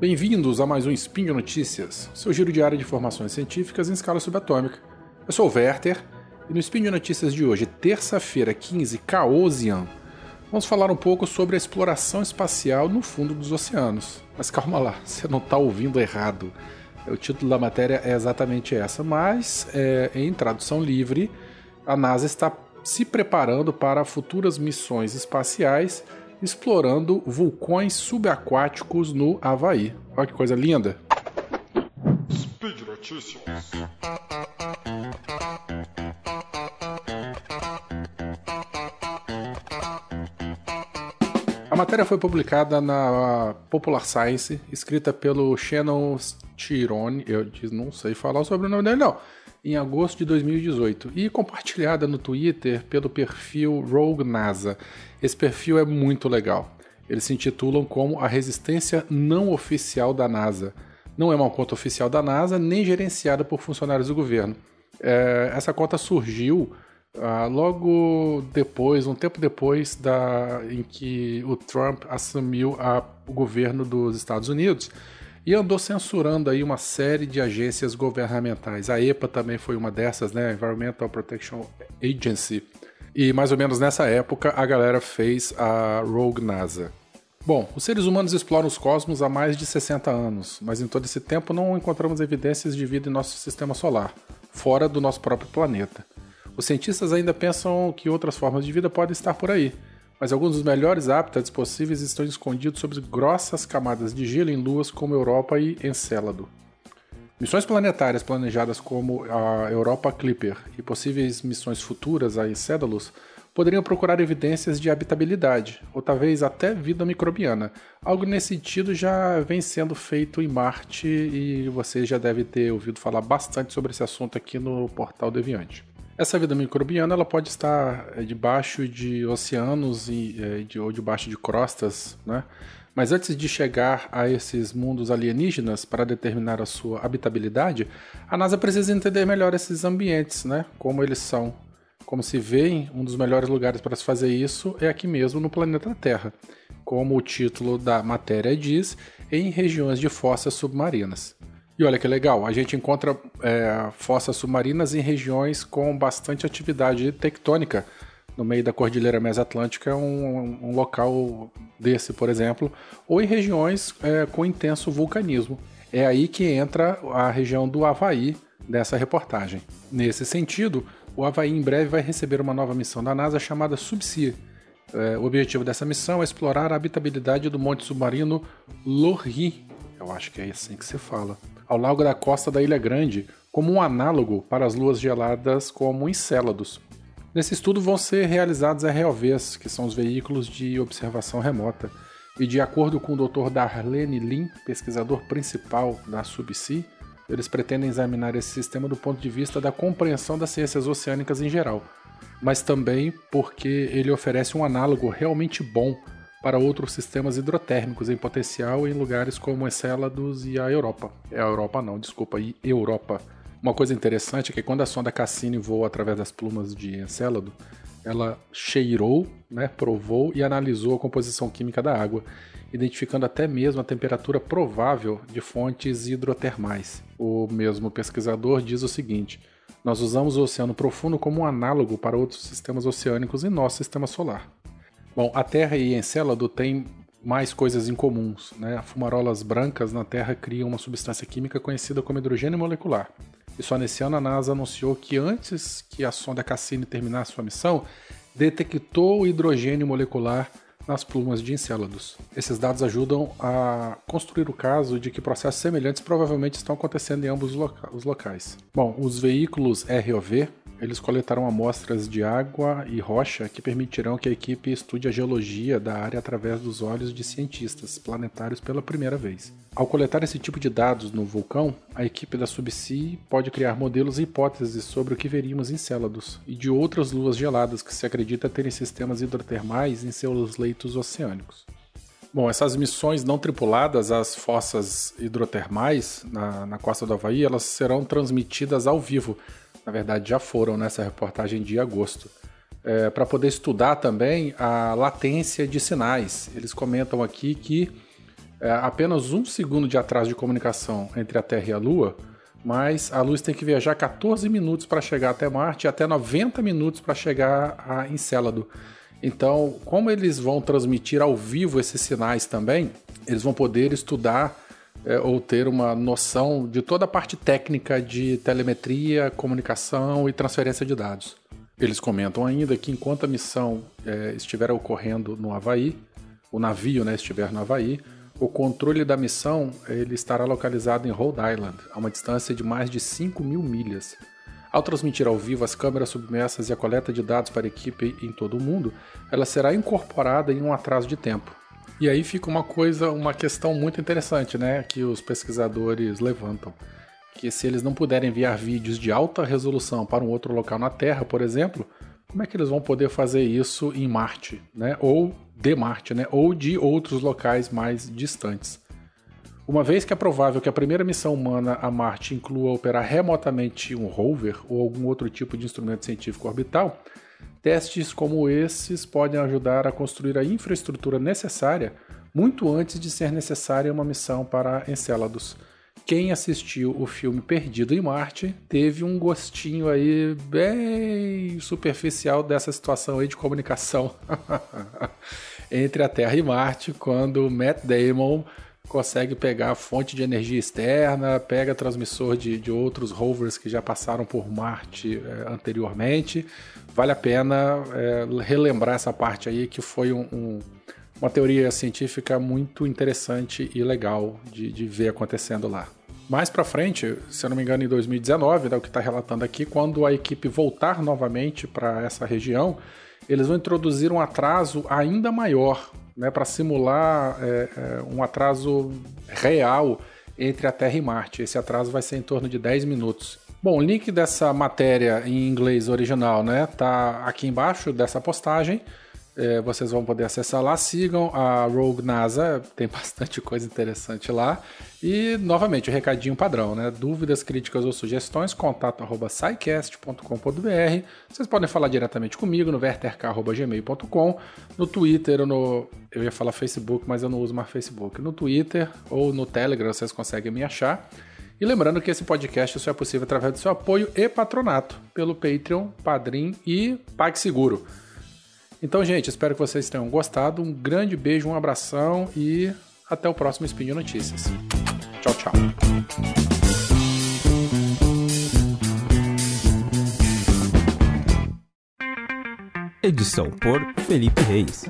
Bem-vindos a mais um Spin de Notícias, seu giro diário de informações científicas em escala subatômica. Eu sou o Werther e no Spin de Notícias de hoje, terça-feira, 15 Caosian, vamos falar um pouco sobre a exploração espacial no fundo dos oceanos. Mas calma lá, você não está ouvindo errado. O título da matéria é exatamente essa, mas é, em tradução livre, a NASA está se preparando para futuras missões espaciais explorando vulcões subaquáticos no Havaí. Olha que coisa linda! Speed Notícias. A matéria foi publicada na Popular Science, escrita pelo Shannon Tirone, eu não sei falar sobre o nome dele não, em agosto de 2018 e compartilhada no Twitter pelo perfil Rogue NASA. Esse perfil é muito legal. Eles se intitulam como a resistência não oficial da NASA. Não é uma conta oficial da NASA, nem gerenciada por funcionários do governo. É, essa conta surgiu ah, logo depois, um tempo depois da, em que o Trump assumiu a, o governo dos Estados Unidos e andou censurando aí uma série de agências governamentais. A EPA também foi uma dessas, né? Environmental Protection Agency. E mais ou menos nessa época a galera fez a Rogue NASA. Bom, os seres humanos exploram os cosmos há mais de 60 anos, mas em todo esse tempo não encontramos evidências de vida em nosso sistema solar, fora do nosso próprio planeta. Os cientistas ainda pensam que outras formas de vida podem estar por aí, mas alguns dos melhores hábitats possíveis estão escondidos sob grossas camadas de gelo em luas como Europa e Encélado. Missões planetárias planejadas como a Europa Clipper e possíveis missões futuras a Encédalos poderiam procurar evidências de habitabilidade, ou talvez até vida microbiana. Algo nesse sentido já vem sendo feito em Marte e você já deve ter ouvido falar bastante sobre esse assunto aqui no portal Deviante. Essa vida microbiana ela pode estar é, debaixo de oceanos e, é, de, ou debaixo de crostas, né? Mas antes de chegar a esses mundos alienígenas para determinar a sua habitabilidade, a NASA precisa entender melhor esses ambientes, né? Como eles são. Como se vê, um dos melhores lugares para se fazer isso é aqui mesmo no planeta Terra, como o título da matéria diz, em regiões de fossas submarinas. E olha que legal, a gente encontra é, fossas submarinas em regiões com bastante atividade tectônica. No meio da Cordilheira Mesoatlântica, um, um local desse, por exemplo, ou em regiões é, com intenso vulcanismo. É aí que entra a região do Havaí dessa reportagem. Nesse sentido, o Havaí em breve vai receber uma nova missão da NASA chamada Subsea. É, o objetivo dessa missão é explorar a habitabilidade do monte submarino Lorri, eu acho que é assim que se fala, ao largo da costa da Ilha Grande, como um análogo para as luas geladas como Encélados. Nesse estudo vão ser realizados ROVs, que são os veículos de observação remota, e de acordo com o Dr. Darlene Lin, pesquisador principal da Subsea, eles pretendem examinar esse sistema do ponto de vista da compreensão das ciências oceânicas em geral, mas também porque ele oferece um análogo realmente bom para outros sistemas hidrotérmicos em potencial em lugares como Encélados e a Europa. É a Europa não, desculpa, e Europa. Uma coisa interessante é que quando a sonda Cassini voou através das plumas de Encélado, ela cheirou, né, provou e analisou a composição química da água, identificando até mesmo a temperatura provável de fontes hidrotermais. O mesmo pesquisador diz o seguinte: Nós usamos o oceano profundo como um análogo para outros sistemas oceânicos em nosso sistema solar. Bom, a Terra e Encélado têm mais coisas em comuns. Né? Fumarolas brancas na Terra criam uma substância química conhecida como hidrogênio molecular. E só nesse ano a NASA anunciou que antes que a sonda Cassini terminasse sua missão, detectou o hidrogênio molecular nas plumas de Encélados. Esses dados ajudam a construir o caso de que processos semelhantes provavelmente estão acontecendo em ambos os locais. Bom, os veículos ROV eles coletaram amostras de água e rocha que permitirão que a equipe estude a geologia da área através dos olhos de cientistas planetários pela primeira vez. Ao coletar esse tipo de dados no vulcão, a equipe da Subsea pode criar modelos e hipóteses sobre o que veríamos em Célados e de outras luas geladas que se acredita terem sistemas hidrotermais em seus leitos oceânicos. Bom, essas missões não tripuladas às fossas hidrotermais na, na costa do Havaí, elas serão transmitidas ao vivo na verdade já foram nessa reportagem de agosto, é, para poder estudar também a latência de sinais. Eles comentam aqui que é apenas um segundo de atraso de comunicação entre a Terra e a Lua, mas a luz tem que viajar 14 minutos para chegar até Marte e até 90 minutos para chegar a Encélado. Então, como eles vão transmitir ao vivo esses sinais também, eles vão poder estudar é, ou ter uma noção de toda a parte técnica de telemetria, comunicação e transferência de dados. Eles comentam ainda que enquanto a missão é, estiver ocorrendo no Havaí, o navio né, estiver no Havaí, o controle da missão ele estará localizado em Rhode Island, a uma distância de mais de 5 mil milhas. Ao transmitir ao vivo as câmeras submersas e a coleta de dados para a equipe em todo o mundo, ela será incorporada em um atraso de tempo. E aí fica uma coisa, uma questão muito interessante, né, que os pesquisadores levantam que se eles não puderem enviar vídeos de alta resolução para um outro local na Terra, por exemplo, como é que eles vão poder fazer isso em Marte, né? Ou de Marte, né? Ou de outros locais mais distantes. Uma vez que é provável que a primeira missão humana a Marte inclua operar remotamente um rover ou algum outro tipo de instrumento científico orbital, testes como esses podem ajudar a construir a infraestrutura necessária muito antes de ser necessária uma missão para Encélados quem assistiu o filme Perdido em Marte teve um gostinho aí bem superficial dessa situação aí de comunicação entre a Terra e Marte, quando Matt Damon consegue pegar fonte de energia externa, pega transmissor de, de outros rovers que já passaram por Marte é, anteriormente. Vale a pena é, relembrar essa parte aí que foi um, um uma teoria científica muito interessante e legal de, de ver acontecendo lá. Mais para frente, se eu não me engano, em 2019, né, o que está relatando aqui, quando a equipe voltar novamente para essa região, eles vão introduzir um atraso ainda maior, né, para simular é, é, um atraso real entre a Terra e Marte. Esse atraso vai ser em torno de 10 minutos. Bom, o link dessa matéria em inglês original, né, tá aqui embaixo dessa postagem. É, vocês vão poder acessar lá. Sigam a Rogue NASA, tem bastante coisa interessante lá. E, novamente, o recadinho padrão, né? Dúvidas, críticas ou sugestões, contato arroba Vocês podem falar diretamente comigo no verterk.gmail.com, no Twitter ou no... Eu ia falar Facebook, mas eu não uso mais Facebook. No Twitter ou no Telegram vocês conseguem me achar. E lembrando que esse podcast só é possível através do seu apoio e patronato pelo Patreon, Padrim e PagSeguro. Então, gente, espero que vocês tenham gostado. Um grande beijo, um abração e até o próximo Spin de Notícias. Tchau, tchau. Edição por Felipe Reis.